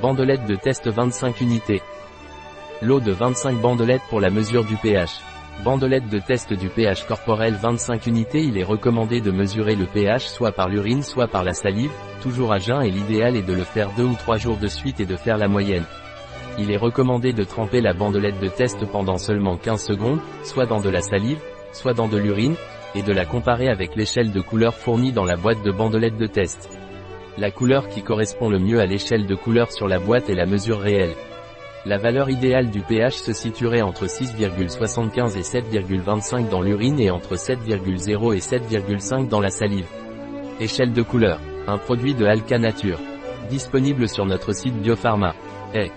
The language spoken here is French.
Bandelette de test 25 unités. Lot de 25 bandelettes pour la mesure du pH. Bandelette de test du pH corporel 25 unités Il est recommandé de mesurer le pH soit par l'urine soit par la salive, toujours à jeun et l'idéal est de le faire deux ou trois jours de suite et de faire la moyenne. Il est recommandé de tremper la bandelette de test pendant seulement 15 secondes, soit dans de la salive, soit dans de l'urine, et de la comparer avec l'échelle de couleur fournie dans la boîte de bandelette de test. La couleur qui correspond le mieux à l'échelle de couleur sur la boîte est la mesure réelle. La valeur idéale du pH se situerait entre 6,75 et 7,25 dans l'urine et entre 7,0 et 7,5 dans la salive. Échelle de couleur. Un produit de Alka Nature. Disponible sur notre site Biopharma. Eh.